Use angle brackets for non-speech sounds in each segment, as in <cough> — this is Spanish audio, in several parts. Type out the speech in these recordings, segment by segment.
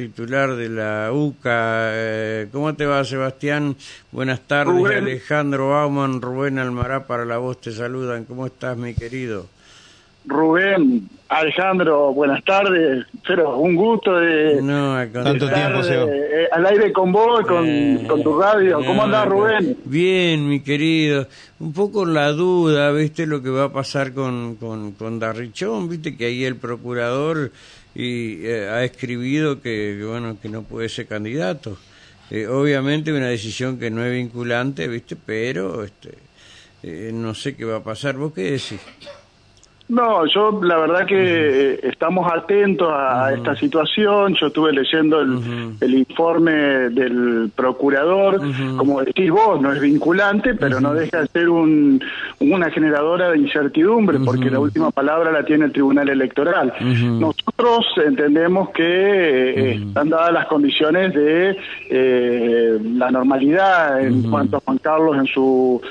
titular de la UCA. Eh, ¿Cómo te va, Sebastián? Buenas tardes, Alejandro Bauman, Rubén Almará para la voz te saludan. ¿Cómo estás, mi querido? Rubén, Alejandro, buenas tardes. Pero un gusto de, no, tanto tiempo, eh, al aire con vos, con, eh, con tu radio. ¿Cómo andás, Rubén? Bien, mi querido. Un poco la duda, ¿viste lo que va a pasar con, con, con Darrichón? ¿Viste que ahí el procurador y eh, ha escribido que, bueno que no puede ser candidato. Eh, obviamente una decisión que no es vinculante viste pero este eh, no sé qué va a pasar. Vos qué decís no, yo la verdad que eh, estamos atentos a esta situación. Yo estuve leyendo el, informe del procurador. Como decís vos, no es vinculante, pero no deja de ser un, una generadora de incertidumbre, porque la última palabra la tiene el Tribunal Electoral. Nosotros entendemos que eh, están dadas las condiciones de eh, la normalidad en cuanto a Juan Carlos en su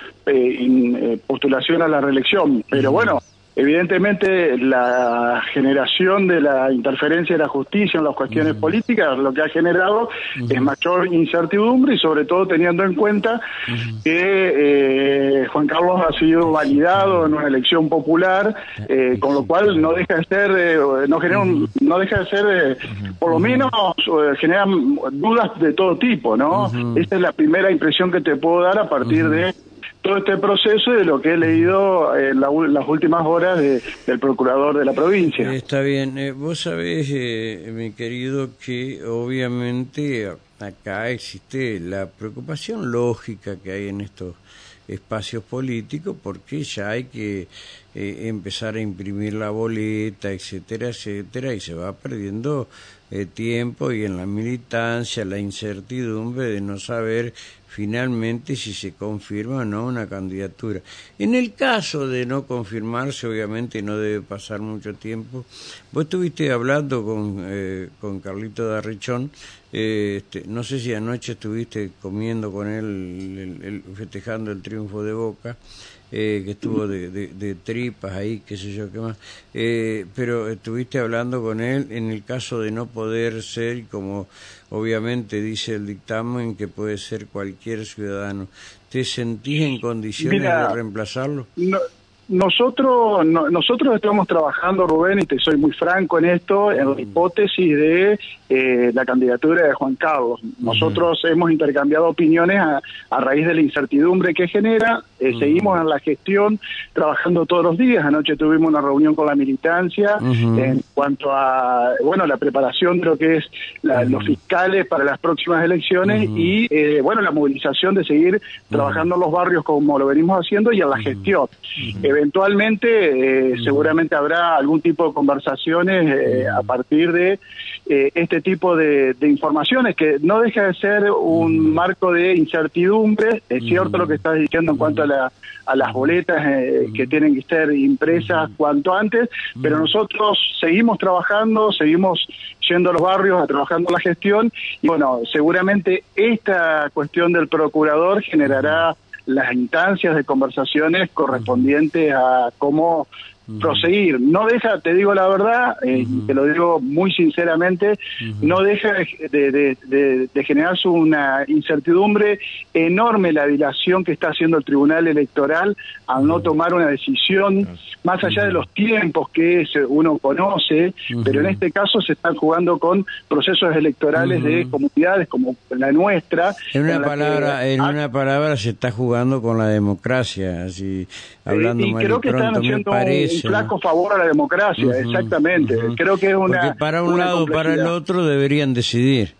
postulación a la reelección. Pero bueno Evidentemente, la generación de la interferencia de la justicia en las cuestiones políticas lo que ha generado es mayor incertidumbre y sobre todo teniendo en cuenta que eh, Juan Carlos ha sido validado en una elección popular, eh, con lo cual no deja de ser, eh, no, genera no deja de ser, por lo menos generan dudas de todo tipo, ¿no? Esta es la primera impresión que te puedo dar a partir de todo este proceso de lo que he leído en las últimas horas del procurador de la provincia. Está bien. Eh, vos sabés, eh, mi querido, que obviamente acá existe la preocupación lógica que hay en estos espacios políticos porque ya hay que eh, empezar a imprimir la boleta, etcétera, etcétera, y se va perdiendo tiempo y en la militancia la incertidumbre de no saber finalmente si se confirma o no una candidatura. En el caso de no confirmarse, obviamente no debe pasar mucho tiempo. Vos estuviste hablando con, eh, con Carlito Darrichón, eh, este, no sé si anoche estuviste comiendo con él, festejando el triunfo de Boca. Eh, que estuvo de, de, tripas ahí, qué sé yo, qué más. Eh, pero estuviste hablando con él en el caso de no poder ser, como obviamente dice el dictamen, que puede ser cualquier ciudadano. ¿Te sentís en condiciones de reemplazarlo? Nosotros, nosotros estamos trabajando, Rubén, y te soy muy franco en esto, en la hipótesis de eh, la candidatura de Juan Carlos. Nosotros hemos intercambiado opiniones a, raíz de la incertidumbre que genera. Eh, seguimos en la gestión trabajando todos los días. Anoche tuvimos una reunión con la militancia en cuanto a bueno la preparación de lo que es los fiscales para las próximas elecciones y eh, bueno la movilización de seguir trabajando en los barrios como lo venimos haciendo y en la gestión eventualmente eh, seguramente habrá algún tipo de conversaciones eh, a partir de eh, este tipo de, informaciones que no deja de ser un marco de incertidumbre. Es cierto lo que estás diciendo en cuanto a, a las boletas que tienen que ser impresas cuanto antes, pero nosotros seguimos trabajando, seguimos yendo a los barrios a trabajando la gestión y bueno, seguramente esta cuestión del procurador generará las instancias de conversaciones correspondientes a cómo proseguir. No deja, te digo la verdad, eh, te lo digo muy sinceramente, no deja de, de, generarse una incertidumbre enorme la dilación que está haciendo el Tribunal Electoral al no tomar una decisión, más allá de los tiempos que uno conoce, pero en este caso se están jugando con procesos electorales de comunidades como la nuestra. En una palabra, en una palabra se está jugando con la democracia, así hablando y creo que están haciendo un flaco favor a la democracia, exactamente. Creo que es una. Porque para un lado o para el otro deberían decidir.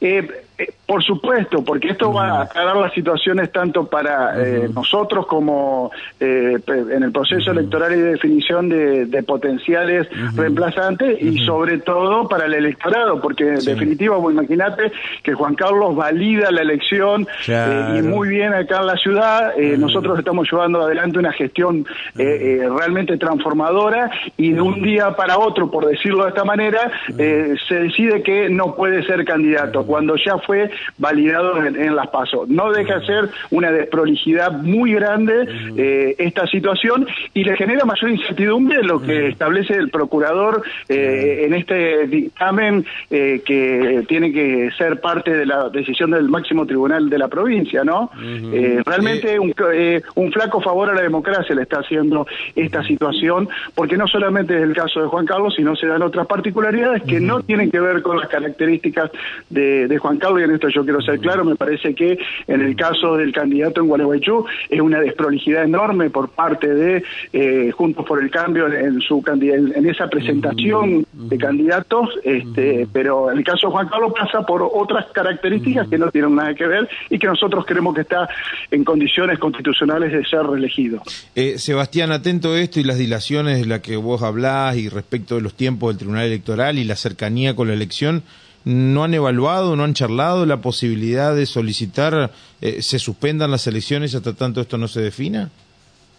Eh, eh, por supuesto, porque esto va a aclarar las situaciones tanto para eh, nosotros como eh, en el proceso electoral y de definición de, potenciales reemplazantes y sobre todo para el electorado, porque en definitiva, vos imaginate que Juan Carlos valida la elección y muy bien acá en la ciudad, nosotros estamos llevando adelante una gestión realmente transformadora y de un día para otro, por decirlo de esta manera, se decide que no puede ser candidato, cuando ya fue validado en, las pasos. No deja de ser una desprolijidad muy grande eh, esta situación y le genera mayor incertidumbre lo que establece el procurador eh, en este dictamen eh, que tiene que ser parte de la decisión del máximo tribunal de la provincia, ¿no? realmente un, un flaco favor a la democracia le está haciendo esta situación, porque no solamente es el caso de Juan Carlos, sino se dan otras particularidades que no tienen que ver con las características de, Juan Carlos, y en esto yo quiero ser claro, me parece que en el caso del candidato en Gualeguaychú es una desprolijidad enorme por parte de eh, Juntos por el Cambio en su en esa presentación de candidatos, este, pero en el caso de Juan Carlos pasa por otras características que no tienen nada que ver y que nosotros creemos que está en condiciones constitucionales de ser reelegido. Eh, Sebastián, atento a esto y las dilaciones de las que vos hablás y respecto de los tiempos del Tribunal Electoral y la cercanía con la elección, ¿no han evaluado, no han charlado la posibilidad de solicitar eh, se suspendan las elecciones hasta tanto esto no se defina?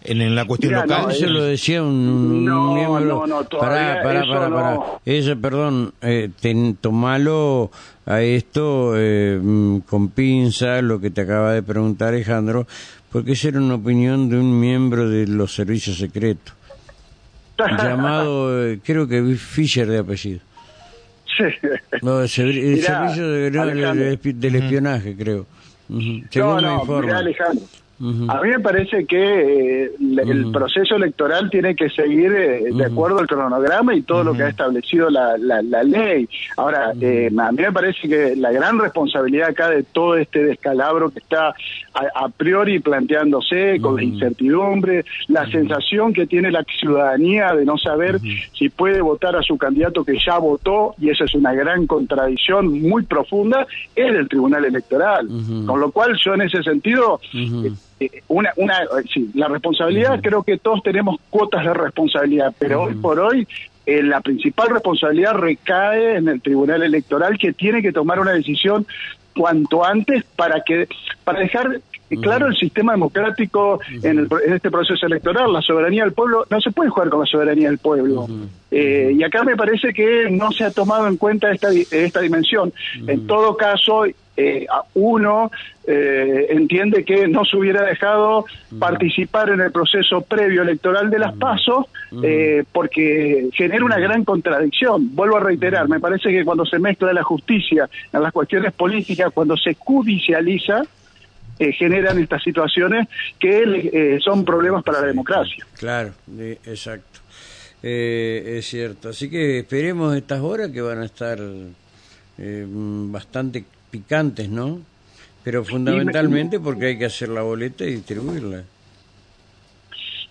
En, la cuestión local. Eso lo decía un, no, miembro. No, no, pará, pará, pará, pará. Eso, perdón, eh, tomalo a esto eh, mm, con pinza, lo que te acaba de preguntar Alejandro, porque esa era una opinión de un miembro de los servicios secretos, <laughs> llamado, eh, creo que Fisher de apellido. No, el, servicio del espionaje, creo. Según no, no, Alejandro, a mí me parece que eh, el proceso electoral tiene que seguir eh, de acuerdo al cronograma y todo lo que ha establecido la, la, ley. Ahora, eh, a mí me parece que la gran responsabilidad acá de todo este descalabro que está a, priori planteándose con la incertidumbre, la sensación que tiene la ciudadanía de no saber si puede votar a su candidato que ya votó, y esa es una gran contradicción muy profunda, es del Tribunal Electoral. Con lo cual yo en ese sentido... Eh, una, una, sí, la responsabilidad, creo que todos tenemos cuotas de responsabilidad, pero hoy por hoy eh, la principal responsabilidad recae en el Tribunal Electoral que tiene que tomar una decisión cuanto antes para que para dejar claro el sistema democrático en, el, en, este proceso electoral la soberanía del pueblo no se puede jugar con la soberanía del pueblo. Eh, y acá me parece que no se ha tomado en cuenta esta esta dimensión. En todo caso eh, uno eh, entiende que no se hubiera dejado participar en el proceso previo electoral de las pasos eh, porque genera una gran contradicción. Vuelvo a reiterar, me parece que cuando se mezcla la justicia en las cuestiones políticas, cuando se judicializa, generan estas situaciones que son problemas para la democracia. Claro, exacto. es cierto. Así que esperemos estas horas que van a estar bastante picantes, ¿no? Pero fundamentalmente porque hay que hacer la boleta y distribuirla.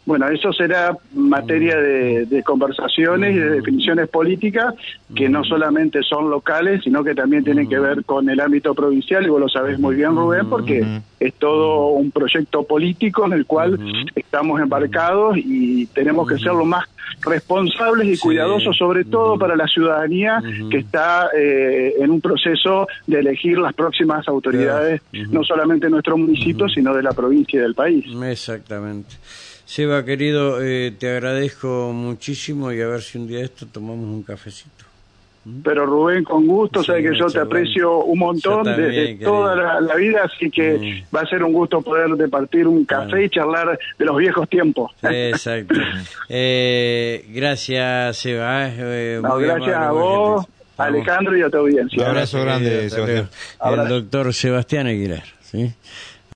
Bueno, eso será materia de, conversaciones y de definiciones políticas que no solamente son locales, sino que también tienen que ver con el ámbito provincial, y vos lo sabés muy bien, Rubén, porque es todo un proyecto político en el cual estamos embarcados y tenemos que ser lo más responsables y cuidadosos, sobre todo para la ciudadanía que está eh, en un proceso de elegir las próximas autoridades, no solamente de nuestro municipio, sino de la provincia y del país. Exactamente. Seba, querido, eh, te agradezco muchísimo y a ver si un día esto tomamos un cafecito. ¿Mm? Pero Rubén, con gusto, sabes que yo te aprecio un montón desde toda la, vida, así que va a ser un gusto poder departir un café y charlar de los viejos tiempos. Exacto. <laughs> eh, gracias, Seba. Eh, gracias a vos, Alejandro y a tu audiencia. Un abrazo grande, Sebastián. El doctor Sebastián Aguilar. ¿sí?